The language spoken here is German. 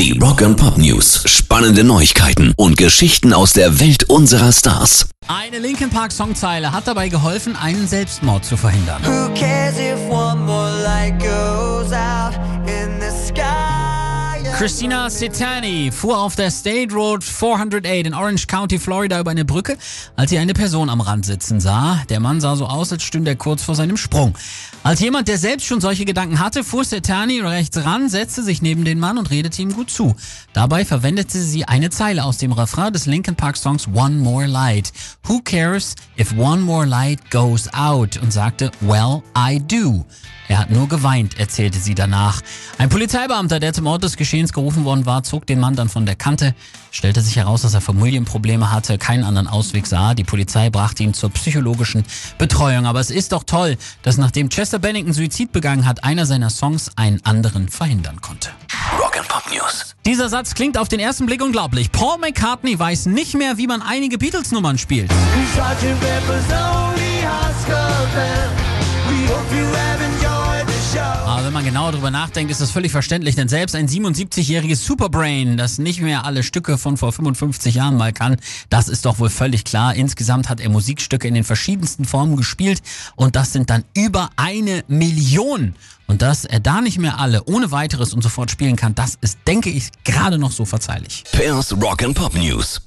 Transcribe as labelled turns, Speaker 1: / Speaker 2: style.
Speaker 1: Die Rock and Pop News. Spannende Neuigkeiten und Geschichten aus der Welt unserer Stars.
Speaker 2: Eine Linkin Park Songzeile hat dabei geholfen, einen Selbstmord zu verhindern.
Speaker 3: Who cares if one more light
Speaker 2: Christina Cetani fuhr auf der State Road 408 in Orange County, Florida über eine Brücke, als sie eine Person am Rand sitzen sah. Der Mann sah so aus, als stünde er kurz vor seinem Sprung. Als jemand, der selbst schon solche Gedanken hatte, fuhr Cetani rechts ran, setzte sich neben den Mann und redete ihm gut zu. Dabei verwendete sie eine Zeile aus dem Refrain des Linkin Park Songs One More Light. Who cares if one more light goes out? Und sagte, well, I do. Er hat nur geweint, erzählte sie danach. Ein Polizeibeamter, der zum Ort des Geschehens gerufen worden war, zog den Mann dann von der Kante. Stellte sich heraus, dass er Familienprobleme hatte, keinen anderen Ausweg sah. Die Polizei brachte ihn zur psychologischen Betreuung. Aber es ist doch toll, dass nachdem Chester Bennington Suizid begangen hat, einer seiner Songs einen anderen verhindern konnte.
Speaker 1: Rock and Pop News.
Speaker 2: Dieser Satz klingt auf den ersten Blick unglaublich. Paul McCartney weiß nicht mehr, wie man einige Beatles-Nummern spielt. Wenn man genauer drüber nachdenkt, ist das völlig verständlich, denn selbst ein 77-jähriges Superbrain, das nicht mehr alle Stücke von vor 55 Jahren mal kann, das ist doch wohl völlig klar. Insgesamt hat er Musikstücke in den verschiedensten Formen gespielt und das sind dann über eine Million. Und dass er da nicht mehr alle ohne weiteres und sofort spielen kann, das ist, denke ich, gerade noch so verzeihlich.
Speaker 1: Pairs Rock and Pop News.